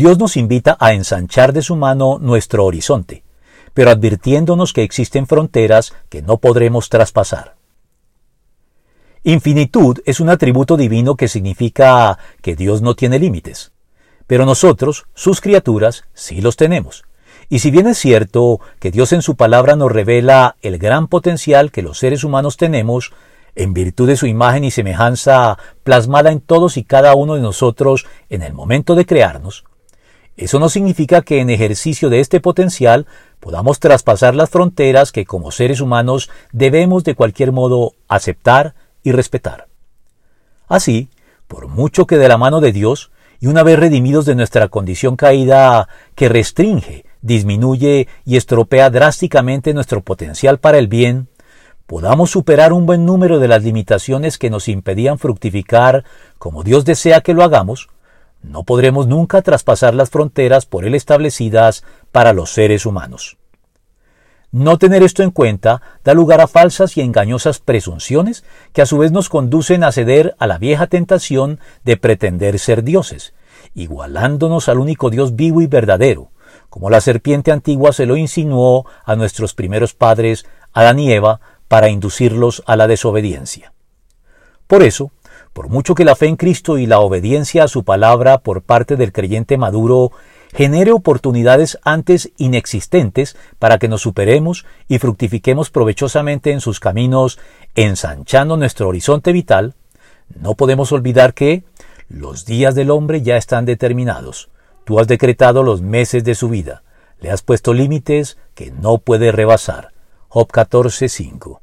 Dios nos invita a ensanchar de su mano nuestro horizonte, pero advirtiéndonos que existen fronteras que no podremos traspasar. Infinitud es un atributo divino que significa que Dios no tiene límites, pero nosotros, sus criaturas, sí los tenemos. Y si bien es cierto que Dios en su palabra nos revela el gran potencial que los seres humanos tenemos, en virtud de su imagen y semejanza plasmada en todos y cada uno de nosotros en el momento de crearnos, eso no significa que en ejercicio de este potencial podamos traspasar las fronteras que como seres humanos debemos de cualquier modo aceptar y respetar. Así, por mucho que de la mano de Dios, y una vez redimidos de nuestra condición caída que restringe, disminuye y estropea drásticamente nuestro potencial para el bien, podamos superar un buen número de las limitaciones que nos impedían fructificar como Dios desea que lo hagamos, no podremos nunca traspasar las fronteras por él establecidas para los seres humanos. No tener esto en cuenta da lugar a falsas y engañosas presunciones que a su vez nos conducen a ceder a la vieja tentación de pretender ser dioses, igualándonos al único Dios vivo y verdadero, como la serpiente antigua se lo insinuó a nuestros primeros padres, Adán y Eva, para inducirlos a la desobediencia. Por eso, por mucho que la fe en Cristo y la obediencia a su palabra por parte del creyente maduro genere oportunidades antes inexistentes para que nos superemos y fructifiquemos provechosamente en sus caminos, ensanchando nuestro horizonte vital, no podemos olvidar que los días del hombre ya están determinados. Tú has decretado los meses de su vida. Le has puesto límites que no puede rebasar. Job 14:5